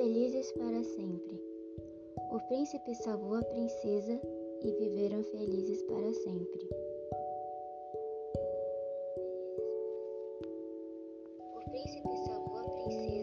felizes para sempre. O príncipe salvou a princesa e viveram felizes para sempre. O príncipe salvou a princesa.